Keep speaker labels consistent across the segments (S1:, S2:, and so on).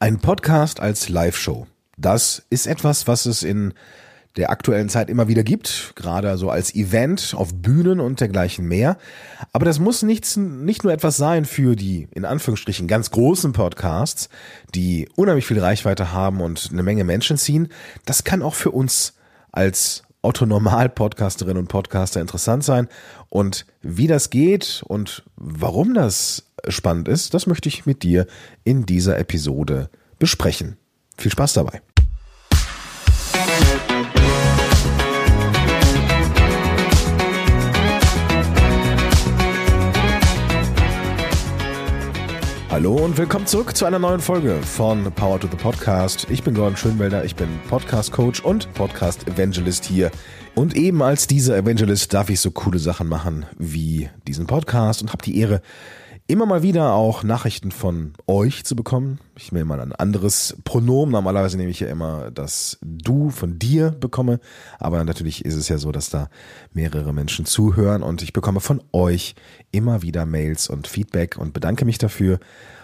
S1: Ein Podcast als Live-Show. Das ist etwas, was es in der aktuellen Zeit immer wieder gibt, gerade so als Event auf Bühnen und dergleichen mehr. Aber das muss nichts, nicht nur etwas sein für die, in Anführungsstrichen, ganz großen Podcasts, die unheimlich viel Reichweite haben und eine Menge Menschen ziehen. Das kann auch für uns als Otto-Normal-Podcasterinnen und Podcaster interessant sein. Und wie das geht und warum das spannend ist, das möchte ich mit dir in dieser Episode besprechen. Viel Spaß dabei. Hallo und willkommen zurück zu einer neuen Folge von Power to the Podcast. Ich bin Gordon Schönwelder, ich bin Podcast Coach und Podcast Evangelist hier. Und eben als dieser Evangelist darf ich so coole Sachen machen wie diesen Podcast und habe die Ehre, immer mal wieder auch Nachrichten von euch zu bekommen. Ich nehme mal ein anderes Pronomen. Normalerweise nehme ich ja immer das Du von dir bekomme. Aber natürlich ist es ja so, dass da mehrere Menschen zuhören und ich bekomme von euch immer wieder Mails und Feedback und bedanke mich dafür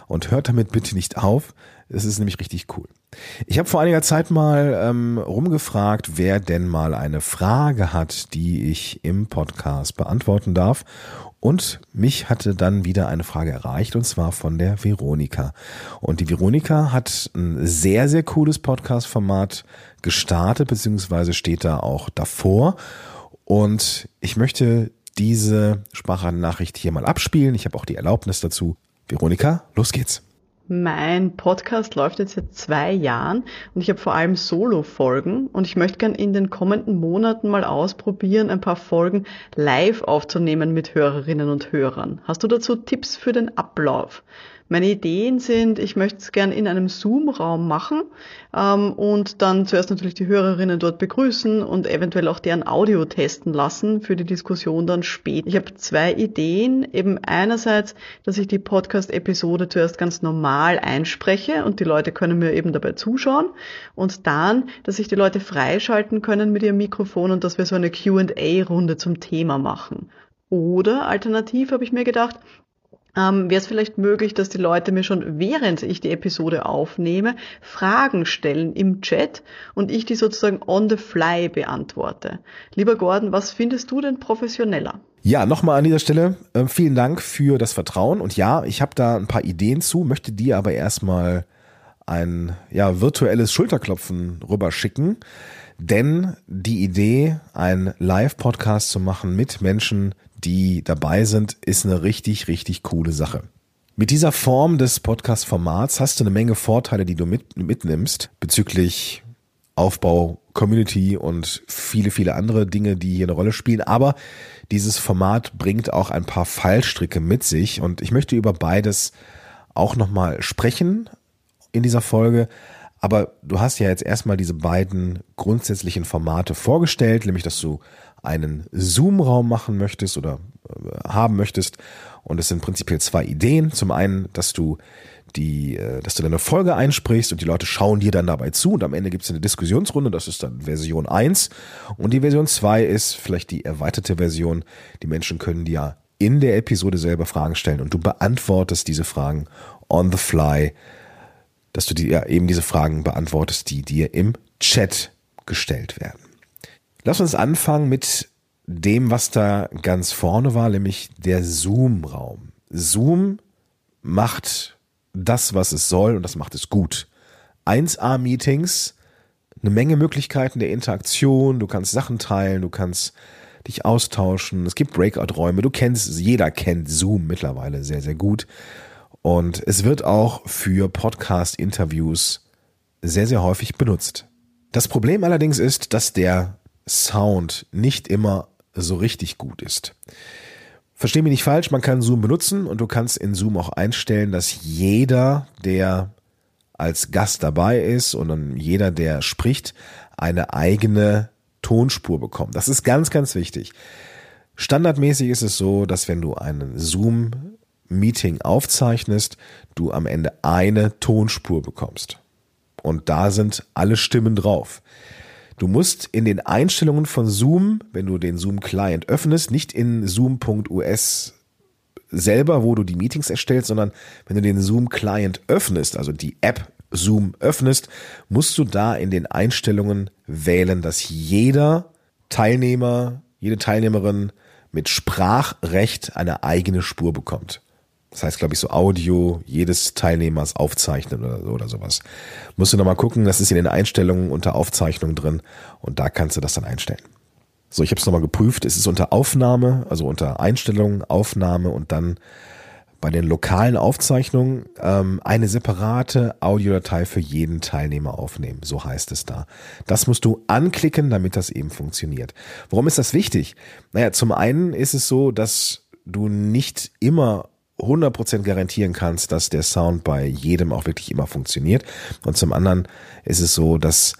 S1: und hört damit bitte nicht auf. Es ist nämlich richtig cool. Ich habe vor einiger Zeit mal ähm, rumgefragt, wer denn mal eine Frage hat, die ich im Podcast beantworten darf. Und mich hatte dann wieder eine Frage erreicht, und zwar von der Veronika. Und die Veronika hat ein sehr, sehr cooles Podcast-Format gestartet, beziehungsweise steht da auch davor. Und ich möchte diese Sprachnachricht hier mal abspielen. Ich habe auch die Erlaubnis dazu. Veronika, los geht's.
S2: Mein Podcast läuft jetzt seit zwei Jahren und ich habe vor allem Solo-Folgen und ich möchte gern in den kommenden Monaten mal ausprobieren, ein paar Folgen live aufzunehmen mit Hörerinnen und Hörern. Hast du dazu Tipps für den Ablauf? Meine Ideen sind, ich möchte es gern in einem Zoom-Raum machen ähm, und dann zuerst natürlich die Hörerinnen dort begrüßen und eventuell auch deren Audio testen lassen für die Diskussion dann später. Ich habe zwei Ideen. Eben einerseits, dass ich die Podcast-Episode zuerst ganz normal einspreche und die Leute können mir eben dabei zuschauen und dann, dass sich die Leute freischalten können mit ihrem Mikrofon und dass wir so eine Q&A-Runde zum Thema machen. Oder alternativ habe ich mir gedacht, ähm, wäre es vielleicht möglich, dass die Leute mir schon während ich die Episode aufnehme, Fragen stellen im Chat und ich die sozusagen on the fly beantworte. Lieber Gordon, was findest du denn professioneller?
S1: Ja, nochmal an dieser Stelle äh, vielen Dank für das Vertrauen und ja, ich habe da ein paar Ideen zu, möchte dir aber erstmal ein ja, virtuelles Schulterklopfen rüberschicken, denn die Idee, einen Live-Podcast zu machen mit Menschen, die dabei sind, ist eine richtig, richtig coole Sache. Mit dieser Form des Podcast-Formats hast du eine Menge Vorteile, die du mit, mitnimmst bezüglich Aufbau, Community und viele, viele andere Dinge, die hier eine Rolle spielen. Aber dieses Format bringt auch ein paar Fallstricke mit sich und ich möchte über beides auch nochmal sprechen in dieser Folge. Aber du hast ja jetzt erstmal diese beiden grundsätzlichen Formate vorgestellt, nämlich dass du einen Zoom-Raum machen möchtest oder äh, haben möchtest. Und es sind prinzipiell zwei Ideen. Zum einen, dass du die, äh, dass du deine Folge einsprichst und die Leute schauen dir dann dabei zu und am Ende gibt es eine Diskussionsrunde, das ist dann Version 1 und die Version 2 ist vielleicht die erweiterte Version. Die Menschen können dir in der Episode selber Fragen stellen und du beantwortest diese Fragen on the fly, dass du dir eben diese Fragen beantwortest, die dir im Chat gestellt werden. Lass uns anfangen mit dem, was da ganz vorne war, nämlich der Zoom-Raum. Zoom macht das, was es soll und das macht es gut. 1A-Meetings, eine Menge Möglichkeiten der Interaktion, du kannst Sachen teilen, du kannst dich austauschen, es gibt Breakout-Räume, du kennst, jeder kennt Zoom mittlerweile sehr, sehr gut. Und es wird auch für Podcast-Interviews sehr, sehr häufig benutzt. Das Problem allerdings ist, dass der Sound nicht immer so richtig gut ist. Versteh mich nicht falsch, man kann Zoom benutzen und du kannst in Zoom auch einstellen, dass jeder, der als Gast dabei ist und jeder, der spricht, eine eigene Tonspur bekommt. Das ist ganz, ganz wichtig. Standardmäßig ist es so, dass wenn du einen Zoom-Meeting aufzeichnest, du am Ende eine Tonspur bekommst. Und da sind alle Stimmen drauf. Du musst in den Einstellungen von Zoom, wenn du den Zoom Client öffnest, nicht in zoom.us selber, wo du die Meetings erstellst, sondern wenn du den Zoom Client öffnest, also die App Zoom öffnest, musst du da in den Einstellungen wählen, dass jeder Teilnehmer, jede Teilnehmerin mit Sprachrecht eine eigene Spur bekommt. Das heißt, glaube ich, so Audio jedes Teilnehmers aufzeichnen oder, oder sowas. Musst du nochmal gucken, das ist in den Einstellungen unter Aufzeichnung drin und da kannst du das dann einstellen. So, ich habe es nochmal geprüft. Es ist unter Aufnahme, also unter Einstellungen, Aufnahme und dann bei den lokalen Aufzeichnungen ähm, eine separate Audiodatei für jeden Teilnehmer aufnehmen. So heißt es da. Das musst du anklicken, damit das eben funktioniert. Warum ist das wichtig? Naja, zum einen ist es so, dass du nicht immer 100% garantieren kannst, dass der Sound bei jedem auch wirklich immer funktioniert. Und zum anderen ist es so, dass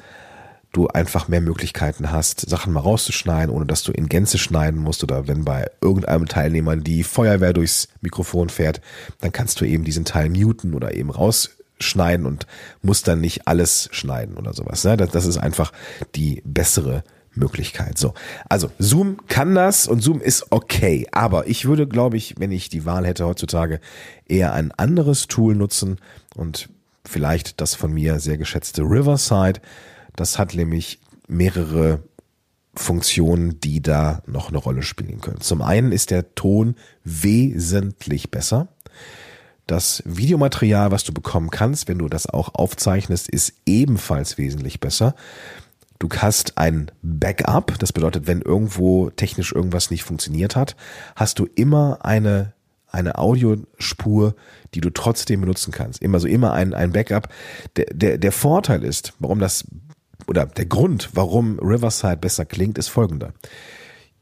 S1: du einfach mehr Möglichkeiten hast, Sachen mal rauszuschneiden, ohne dass du in Gänze schneiden musst oder wenn bei irgendeinem Teilnehmer die Feuerwehr durchs Mikrofon fährt, dann kannst du eben diesen Teil muten oder eben rausschneiden und musst dann nicht alles schneiden oder sowas. Ne? Das, ist einfach die bessere Möglichkeit. So, also Zoom kann das und Zoom ist okay, aber ich würde, glaube ich, wenn ich die Wahl hätte heutzutage, eher ein anderes Tool nutzen und vielleicht das von mir sehr geschätzte Riverside das hat nämlich mehrere Funktionen, die da noch eine Rolle spielen können. Zum einen ist der Ton wesentlich besser. Das Videomaterial, was du bekommen kannst, wenn du das auch aufzeichnest, ist ebenfalls wesentlich besser. Du hast ein Backup, das bedeutet, wenn irgendwo technisch irgendwas nicht funktioniert hat, hast du immer eine, eine Audiospur, die du trotzdem benutzen kannst. Immer so, immer ein, ein Backup. Der, der, der Vorteil ist, warum das oder der Grund, warum Riverside besser klingt, ist folgender.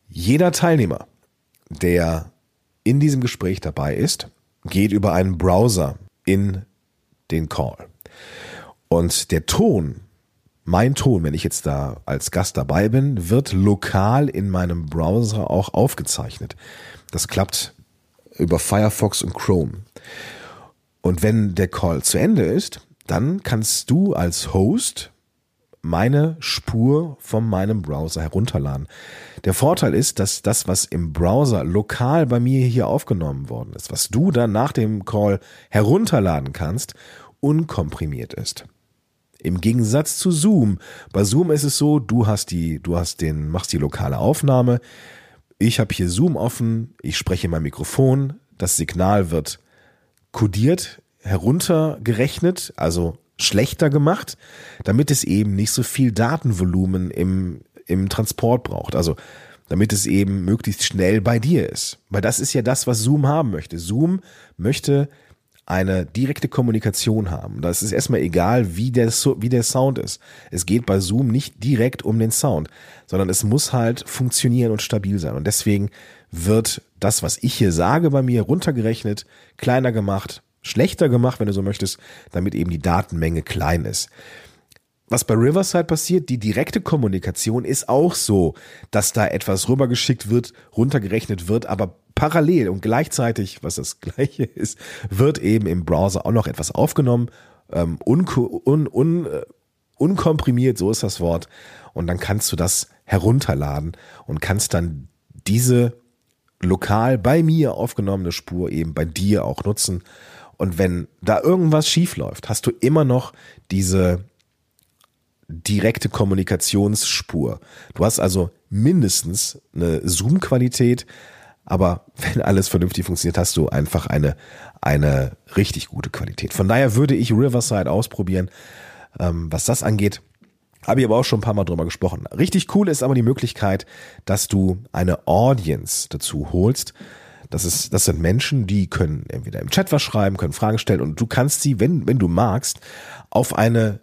S1: Jeder Teilnehmer, der in diesem Gespräch dabei ist, geht über einen Browser in den Call. Und der Ton, mein Ton, wenn ich jetzt da als Gast dabei bin, wird lokal in meinem Browser auch aufgezeichnet. Das klappt über Firefox und Chrome. Und wenn der Call zu Ende ist, dann kannst du als Host meine Spur von meinem Browser herunterladen. Der Vorteil ist, dass das, was im Browser lokal bei mir hier aufgenommen worden ist, was du dann nach dem Call herunterladen kannst, unkomprimiert ist. Im Gegensatz zu Zoom. Bei Zoom ist es so, du hast die, du hast den, machst die lokale Aufnahme. Ich habe hier Zoom offen, ich spreche in mein Mikrofon, das Signal wird kodiert, heruntergerechnet, also schlechter gemacht, damit es eben nicht so viel Datenvolumen im, im Transport braucht. Also damit es eben möglichst schnell bei dir ist. Weil das ist ja das, was Zoom haben möchte. Zoom möchte eine direkte Kommunikation haben. Das ist erstmal egal, wie der, wie der Sound ist. Es geht bei Zoom nicht direkt um den Sound, sondern es muss halt funktionieren und stabil sein. Und deswegen wird das, was ich hier sage, bei mir runtergerechnet, kleiner gemacht, schlechter gemacht, wenn du so möchtest, damit eben die Datenmenge klein ist. Was bei Riverside passiert, die direkte Kommunikation ist auch so, dass da etwas rübergeschickt wird, runtergerechnet wird, aber parallel und gleichzeitig, was das gleiche ist, wird eben im Browser auch noch etwas aufgenommen, ähm, un, un, äh, unkomprimiert, so ist das Wort, und dann kannst du das herunterladen und kannst dann diese lokal bei mir aufgenommene Spur eben bei dir auch nutzen. Und wenn da irgendwas schief läuft, hast du immer noch diese direkte Kommunikationsspur. Du hast also mindestens eine Zoom-Qualität, aber wenn alles vernünftig funktioniert, hast du einfach eine, eine richtig gute Qualität. Von daher würde ich Riverside ausprobieren, ähm, was das angeht. Habe ich aber auch schon ein paar Mal drüber gesprochen. Richtig cool ist aber die Möglichkeit, dass du eine Audience dazu holst. Das ist, das sind Menschen, die können entweder im Chat was schreiben, können Fragen stellen und du kannst sie, wenn, wenn du magst, auf eine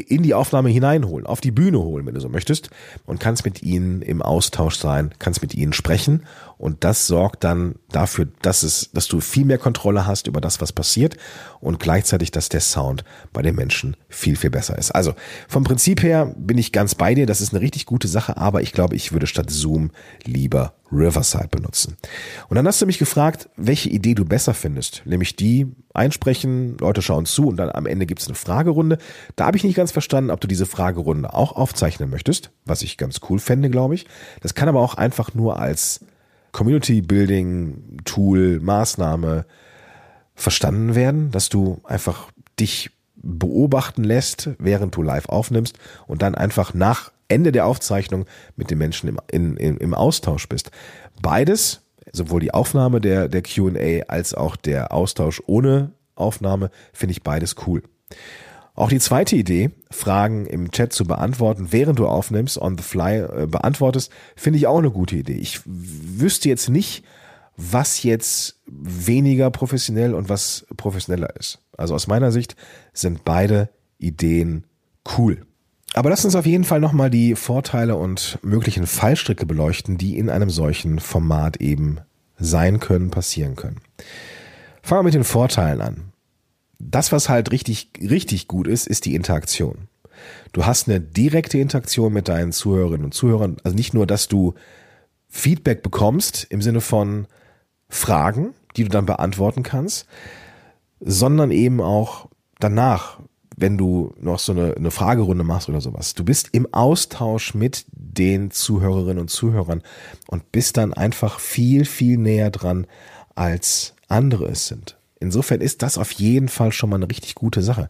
S1: in die Aufnahme hineinholen, auf die Bühne holen, wenn du so möchtest, und kannst mit ihnen im Austausch sein, kannst mit ihnen sprechen. Und das sorgt dann dafür, dass es, dass du viel mehr Kontrolle hast über das, was passiert und gleichzeitig, dass der Sound bei den Menschen viel, viel besser ist. Also vom Prinzip her bin ich ganz bei dir, das ist eine richtig gute Sache, aber ich glaube, ich würde statt Zoom lieber Riverside benutzen. Und dann hast du mich gefragt, welche Idee du besser findest, nämlich die einsprechen, Leute schauen zu und dann am Ende gibt es eine Fragerunde. Da habe ich nicht ganz verstanden, ob du diese Fragerunde auch aufzeichnen möchtest, was ich ganz cool fände, glaube ich. Das kann aber auch einfach nur als Community Building Tool, Maßnahme verstanden werden, dass du einfach dich beobachten lässt, während du live aufnimmst und dann einfach nach Ende der Aufzeichnung mit den Menschen im, in, in, im Austausch bist. Beides, sowohl die Aufnahme der, der QA als auch der Austausch ohne Aufnahme, finde ich beides cool. Auch die zweite Idee, Fragen im Chat zu beantworten, während du aufnimmst, on the fly äh, beantwortest, finde ich auch eine gute Idee. Ich wüsste jetzt nicht, was jetzt weniger professionell und was professioneller ist. Also aus meiner Sicht sind beide Ideen cool. Aber lass uns auf jeden Fall nochmal die Vorteile und möglichen Fallstricke beleuchten, die in einem solchen Format eben sein können, passieren können. Fangen wir mit den Vorteilen an das, was halt richtig, richtig gut ist, ist die Interaktion. Du hast eine direkte Interaktion mit deinen Zuhörerinnen und Zuhörern. Also nicht nur, dass du Feedback bekommst im Sinne von Fragen, die du dann beantworten kannst, sondern eben auch danach, wenn du noch so eine, eine Fragerunde machst oder sowas. Du bist im Austausch mit den Zuhörerinnen und Zuhörern und bist dann einfach viel, viel näher dran, als andere es sind. Insofern ist das auf jeden Fall schon mal eine richtig gute Sache.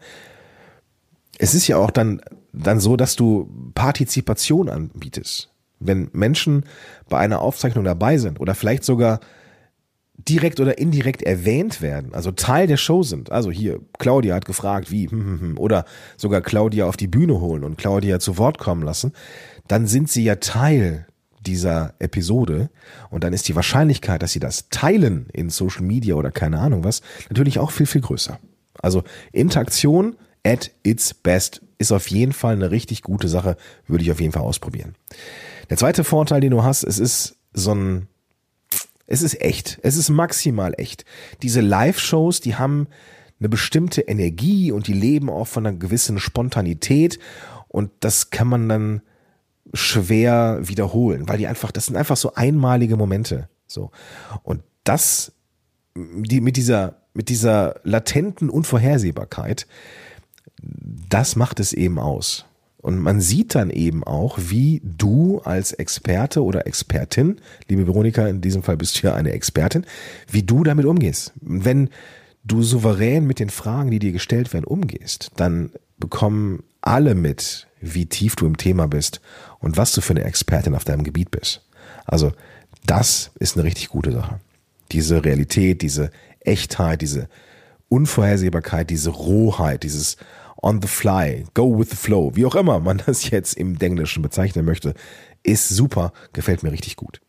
S1: Es ist ja auch dann, dann so, dass du Partizipation anbietest. Wenn Menschen bei einer Aufzeichnung dabei sind oder vielleicht sogar direkt oder indirekt erwähnt werden, also Teil der Show sind. Also hier, Claudia hat gefragt, wie, hm, hm, hm, oder sogar Claudia auf die Bühne holen und Claudia zu Wort kommen lassen, dann sind sie ja Teil dieser Episode. Und dann ist die Wahrscheinlichkeit, dass sie das teilen in Social Media oder keine Ahnung was, natürlich auch viel, viel größer. Also Interaktion at its best ist auf jeden Fall eine richtig gute Sache, würde ich auf jeden Fall ausprobieren. Der zweite Vorteil, den du hast, es ist so ein, es ist echt, es ist maximal echt. Diese Live-Shows, die haben eine bestimmte Energie und die leben auch von einer gewissen Spontanität und das kann man dann schwer wiederholen, weil die einfach, das sind einfach so einmalige Momente. So. Und das, die, mit dieser, mit dieser latenten Unvorhersehbarkeit, das macht es eben aus. Und man sieht dann eben auch, wie du als Experte oder Expertin, liebe Veronika, in diesem Fall bist du ja eine Expertin, wie du damit umgehst. Wenn du souverän mit den Fragen, die dir gestellt werden, umgehst, dann bekommen alle mit, wie tief du im Thema bist und was du für eine Expertin auf deinem Gebiet bist. Also das ist eine richtig gute Sache. Diese Realität, diese Echtheit, diese Unvorhersehbarkeit, diese Rohheit, dieses on the fly, go with the flow, wie auch immer man das jetzt im Englischen bezeichnen möchte, ist super, gefällt mir richtig gut.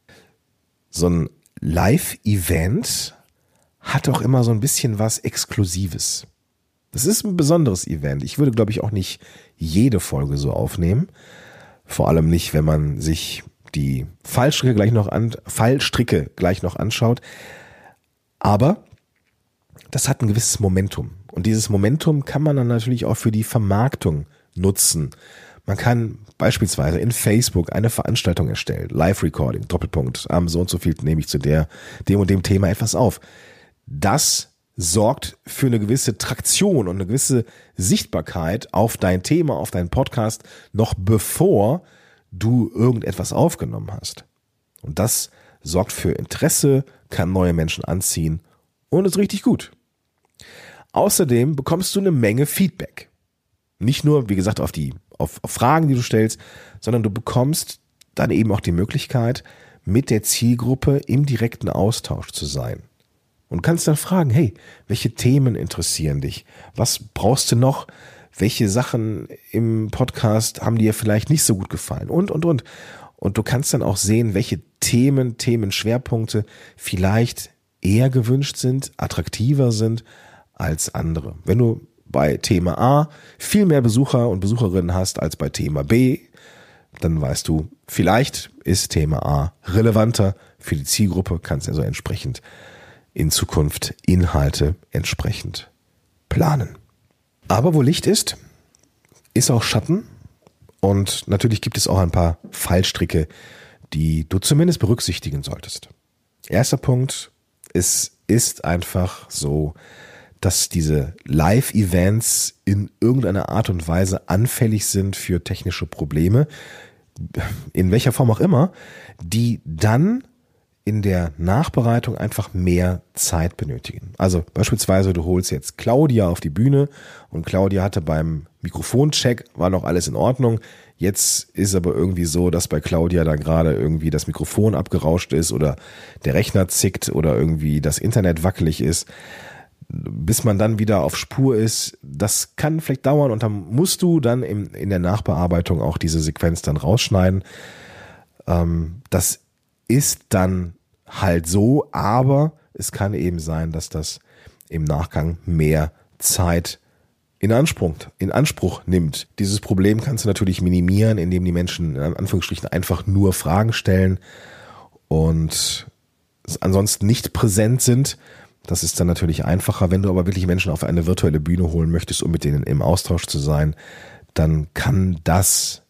S1: So ein Live-Event hat auch immer so ein bisschen was Exklusives. Das ist ein besonderes Event. Ich würde, glaube ich, auch nicht jede Folge so aufnehmen. Vor allem nicht, wenn man sich die Fallstricke gleich noch an, Fallstricke gleich noch anschaut. Aber das hat ein gewisses Momentum. Und dieses Momentum kann man dann natürlich auch für die Vermarktung nutzen. Man kann beispielsweise in Facebook eine Veranstaltung erstellen, Live-Recording, Doppelpunkt, am so und so viel nehme ich zu der, dem und dem Thema etwas auf. Das sorgt für eine gewisse Traktion und eine gewisse Sichtbarkeit auf dein Thema, auf deinen Podcast, noch bevor du irgendetwas aufgenommen hast. Und das sorgt für Interesse, kann neue Menschen anziehen und ist richtig gut. Außerdem bekommst du eine Menge Feedback. Nicht nur, wie gesagt, auf die auf, auf Fragen, die du stellst, sondern du bekommst dann eben auch die Möglichkeit, mit der Zielgruppe im direkten Austausch zu sein und kannst dann fragen, hey, welche Themen interessieren dich? Was brauchst du noch? Welche Sachen im Podcast haben dir vielleicht nicht so gut gefallen? Und, und, und. Und du kannst dann auch sehen, welche Themen, Themenschwerpunkte vielleicht eher gewünscht sind, attraktiver sind als andere. Wenn du bei Thema A viel mehr Besucher und Besucherinnen hast als bei Thema B, dann weißt du, vielleicht ist Thema A relevanter für die Zielgruppe, kannst also entsprechend in Zukunft Inhalte entsprechend planen. Aber wo Licht ist, ist auch Schatten und natürlich gibt es auch ein paar Fallstricke, die du zumindest berücksichtigen solltest. Erster Punkt, es ist einfach so, dass diese Live-Events in irgendeiner Art und Weise anfällig sind für technische Probleme, in welcher Form auch immer, die dann in der Nachbereitung einfach mehr Zeit benötigen. Also beispielsweise du holst jetzt Claudia auf die Bühne und Claudia hatte beim Mikrofoncheck war noch alles in Ordnung. Jetzt ist aber irgendwie so, dass bei Claudia da gerade irgendwie das Mikrofon abgerauscht ist oder der Rechner zickt oder irgendwie das Internet wackelig ist. Bis man dann wieder auf Spur ist, das kann vielleicht dauern und dann musst du dann in, in der Nachbearbeitung auch diese Sequenz dann rausschneiden. Ähm, das ist dann halt so, aber es kann eben sein, dass das im Nachgang mehr Zeit in Anspruch, in Anspruch nimmt. Dieses Problem kannst du natürlich minimieren, indem die Menschen in Anführungsstrichen einfach nur Fragen stellen und ansonsten nicht präsent sind. Das ist dann natürlich einfacher. Wenn du aber wirklich Menschen auf eine virtuelle Bühne holen möchtest, um mit denen im Austausch zu sein, dann kann das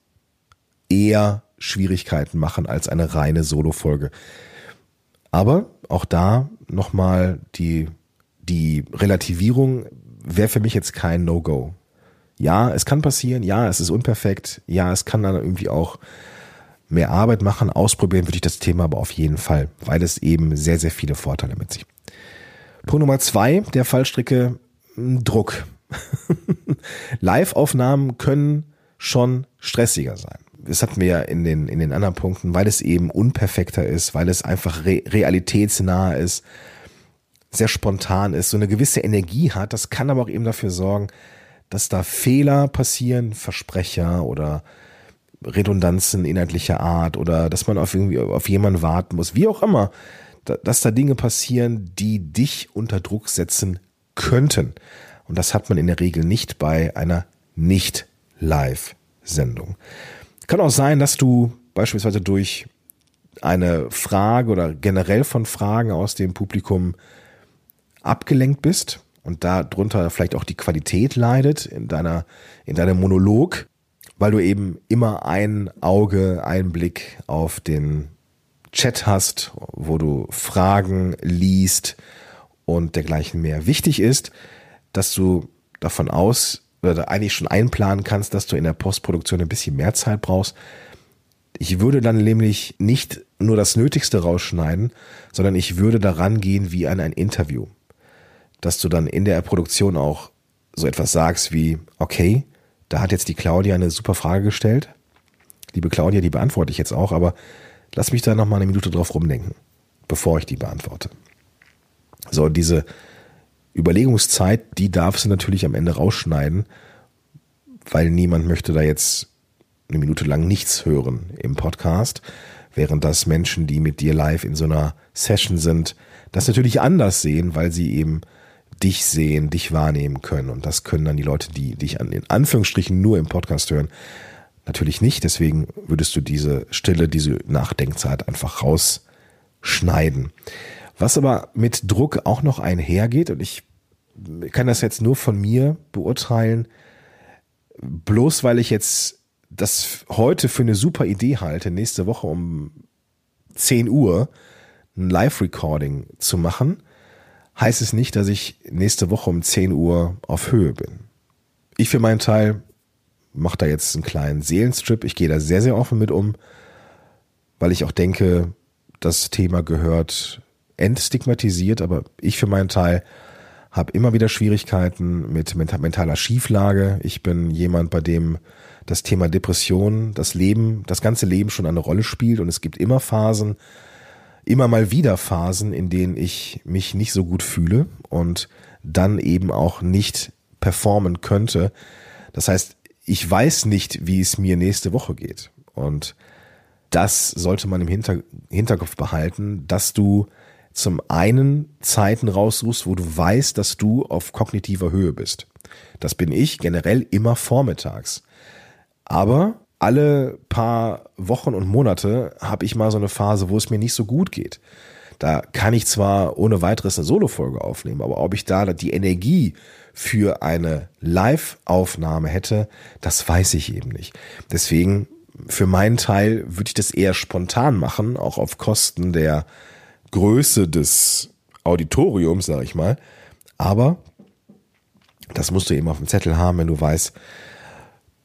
S1: eher Schwierigkeiten machen als eine reine Solo-Folge. Aber auch da nochmal die, die Relativierung wäre für mich jetzt kein No-Go. Ja, es kann passieren, ja, es ist unperfekt, ja, es kann dann irgendwie auch mehr Arbeit machen. Ausprobieren würde ich das Thema aber auf jeden Fall, weil es eben sehr, sehr viele Vorteile mit sich. Punkt Nummer zwei der Fallstricke, Druck. Live-Aufnahmen können schon stressiger sein das hatten wir ja in den, in den anderen Punkten, weil es eben unperfekter ist, weil es einfach re realitätsnah ist, sehr spontan ist, so eine gewisse Energie hat. Das kann aber auch eben dafür sorgen, dass da Fehler passieren, Versprecher oder Redundanzen inhaltlicher Art oder dass man auf irgendwie auf jemanden warten muss, wie auch immer, dass da Dinge passieren, die dich unter Druck setzen könnten. Und das hat man in der Regel nicht bei einer Nicht-Live-Sendung. Kann auch sein, dass du beispielsweise durch eine Frage oder generell von Fragen aus dem Publikum abgelenkt bist und darunter vielleicht auch die Qualität leidet in deiner, in deinem Monolog, weil du eben immer ein Auge, einen Blick auf den Chat hast, wo du Fragen liest und dergleichen mehr. Wichtig ist, dass du davon aus oder eigentlich schon einplanen kannst, dass du in der Postproduktion ein bisschen mehr Zeit brauchst. Ich würde dann nämlich nicht nur das Nötigste rausschneiden, sondern ich würde daran gehen wie an ein Interview. Dass du dann in der Produktion auch so etwas sagst wie, okay, da hat jetzt die Claudia eine super Frage gestellt. Liebe Claudia, die beantworte ich jetzt auch, aber lass mich da nochmal eine Minute drauf rumdenken, bevor ich die beantworte. So, diese, Überlegungszeit, die darfst du natürlich am Ende rausschneiden, weil niemand möchte da jetzt eine Minute lang nichts hören im Podcast, während das Menschen, die mit dir live in so einer Session sind, das natürlich anders sehen, weil sie eben dich sehen, dich wahrnehmen können. Und das können dann die Leute, die dich an, in Anführungsstrichen nur im Podcast hören, natürlich nicht. Deswegen würdest du diese Stille, diese Nachdenkzeit einfach rausschneiden. Was aber mit Druck auch noch einhergeht, und ich kann das jetzt nur von mir beurteilen, bloß weil ich jetzt das heute für eine super Idee halte, nächste Woche um 10 Uhr ein Live-Recording zu machen, heißt es nicht, dass ich nächste Woche um 10 Uhr auf Höhe bin. Ich für meinen Teil mache da jetzt einen kleinen Seelenstrip. Ich gehe da sehr, sehr offen mit um, weil ich auch denke, das Thema gehört entstigmatisiert, aber ich für meinen Teil habe immer wieder Schwierigkeiten mit mentaler Schieflage. Ich bin jemand, bei dem das Thema Depression, das Leben, das ganze Leben schon eine Rolle spielt und es gibt immer Phasen, immer mal wieder Phasen, in denen ich mich nicht so gut fühle und dann eben auch nicht performen könnte. Das heißt, ich weiß nicht, wie es mir nächste Woche geht. Und das sollte man im Hinterkopf behalten, dass du zum einen Zeiten raussuchst, wo du weißt, dass du auf kognitiver Höhe bist. Das bin ich generell immer vormittags. Aber alle paar Wochen und Monate habe ich mal so eine Phase, wo es mir nicht so gut geht. Da kann ich zwar ohne weiteres eine Solo-Folge aufnehmen, aber ob ich da die Energie für eine Live-Aufnahme hätte, das weiß ich eben nicht. Deswegen, für meinen Teil würde ich das eher spontan machen, auch auf Kosten der Größe des Auditoriums, sag ich mal. Aber das musst du eben auf dem Zettel haben, wenn du weißt,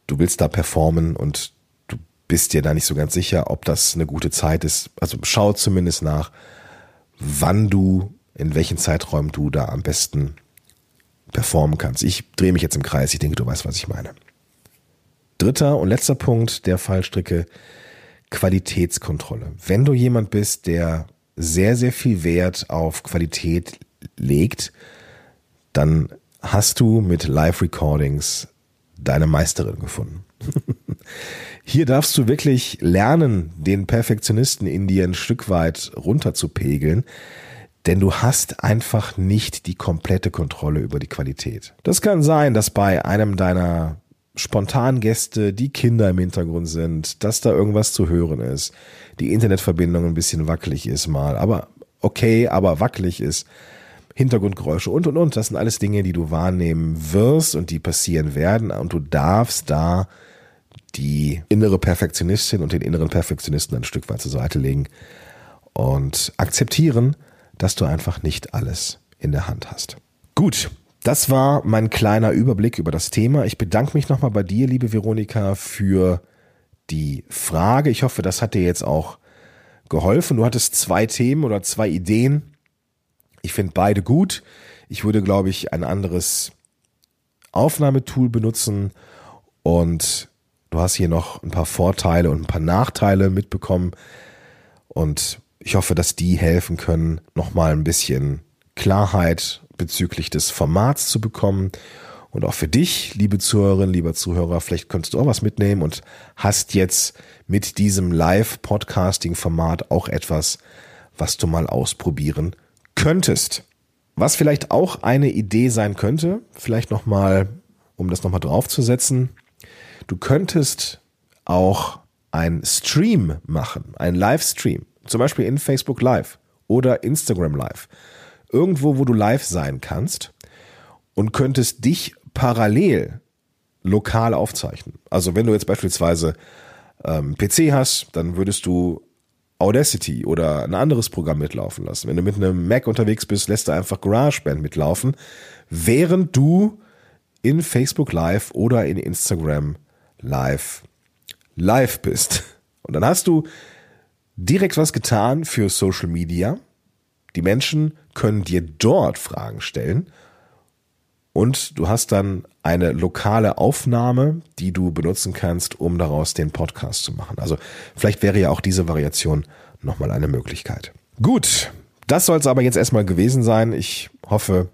S1: du willst da performen und du bist dir da nicht so ganz sicher, ob das eine gute Zeit ist. Also schau zumindest nach, wann du, in welchen Zeiträumen du da am besten performen kannst. Ich drehe mich jetzt im Kreis, ich denke, du weißt, was ich meine. Dritter und letzter Punkt der Fallstricke, Qualitätskontrolle. Wenn du jemand bist, der sehr, sehr viel Wert auf Qualität legt, dann hast du mit Live-Recordings deine Meisterin gefunden. Hier darfst du wirklich lernen, den Perfektionisten in dir ein Stück weit runterzupegeln, denn du hast einfach nicht die komplette Kontrolle über die Qualität. Das kann sein, dass bei einem deiner Spontangäste die Kinder im Hintergrund sind, dass da irgendwas zu hören ist, die Internetverbindung ein bisschen wackelig ist mal, aber okay, aber wackelig ist. Hintergrundgeräusche und und und. Das sind alles Dinge, die du wahrnehmen wirst und die passieren werden. Und du darfst da die innere Perfektionistin und den inneren Perfektionisten ein Stück weit zur Seite legen und akzeptieren, dass du einfach nicht alles in der Hand hast. Gut, das war mein kleiner Überblick über das Thema. Ich bedanke mich nochmal bei dir, liebe Veronika, für die Frage. Ich hoffe, das hat dir jetzt auch geholfen. Du hattest zwei Themen oder zwei Ideen, ich finde beide gut. Ich würde, glaube ich, ein anderes Aufnahmetool benutzen und du hast hier noch ein paar Vorteile und ein paar Nachteile mitbekommen und ich hoffe, dass die helfen können, nochmal ein bisschen Klarheit bezüglich des Formats zu bekommen. Und auch für dich, liebe Zuhörerin, lieber Zuhörer, vielleicht könntest du auch was mitnehmen und hast jetzt mit diesem Live-Podcasting-Format auch etwas, was du mal ausprobieren könntest. Was vielleicht auch eine Idee sein könnte, vielleicht nochmal, um das nochmal draufzusetzen, du könntest auch ein Stream machen, ein Livestream, zum Beispiel in Facebook Live oder Instagram Live. Irgendwo, wo du live sein kannst und könntest dich parallel lokal aufzeichnen. Also wenn du jetzt beispielsweise ähm, PC hast, dann würdest du Audacity oder ein anderes Programm mitlaufen lassen. Wenn du mit einem Mac unterwegs bist, lässt du einfach GarageBand mitlaufen, während du in Facebook Live oder in Instagram Live live bist. Und dann hast du direkt was getan für Social Media. Die Menschen können dir dort Fragen stellen und du hast dann eine lokale Aufnahme, die du benutzen kannst, um daraus den Podcast zu machen. Also vielleicht wäre ja auch diese Variation nochmal eine Möglichkeit. Gut, das soll es aber jetzt erstmal gewesen sein. Ich hoffe,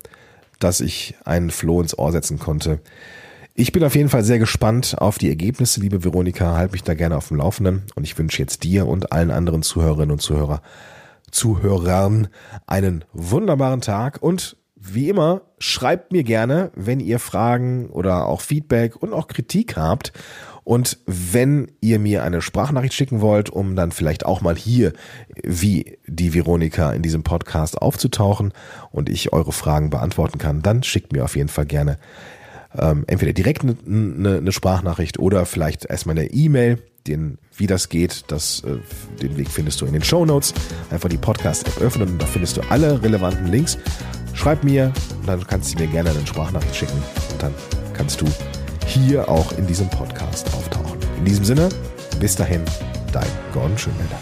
S1: dass ich einen Floh ins Ohr setzen konnte. Ich bin auf jeden Fall sehr gespannt auf die Ergebnisse, liebe Veronika. Halt mich da gerne auf dem Laufenden. Und ich wünsche jetzt dir und allen anderen Zuhörerinnen und Zuhörer, Zuhörern einen wunderbaren Tag und wie immer, schreibt mir gerne, wenn ihr Fragen oder auch Feedback und auch Kritik habt. Und wenn ihr mir eine Sprachnachricht schicken wollt, um dann vielleicht auch mal hier wie die Veronika in diesem Podcast aufzutauchen und ich eure Fragen beantworten kann, dann schickt mir auf jeden Fall gerne ähm, entweder direkt eine, eine, eine Sprachnachricht oder vielleicht erstmal eine E-Mail. Den, wie das geht, das, äh, den Weg findest du in den Show Notes. Einfach die Podcast-App öffnen und da findest du alle relevanten Links. Schreib mir, dann kannst du mir gerne eine Sprachnachricht schicken und dann kannst du hier auch in diesem Podcast auftauchen. In diesem Sinne, bis dahin, dein Gordon Schönmelder.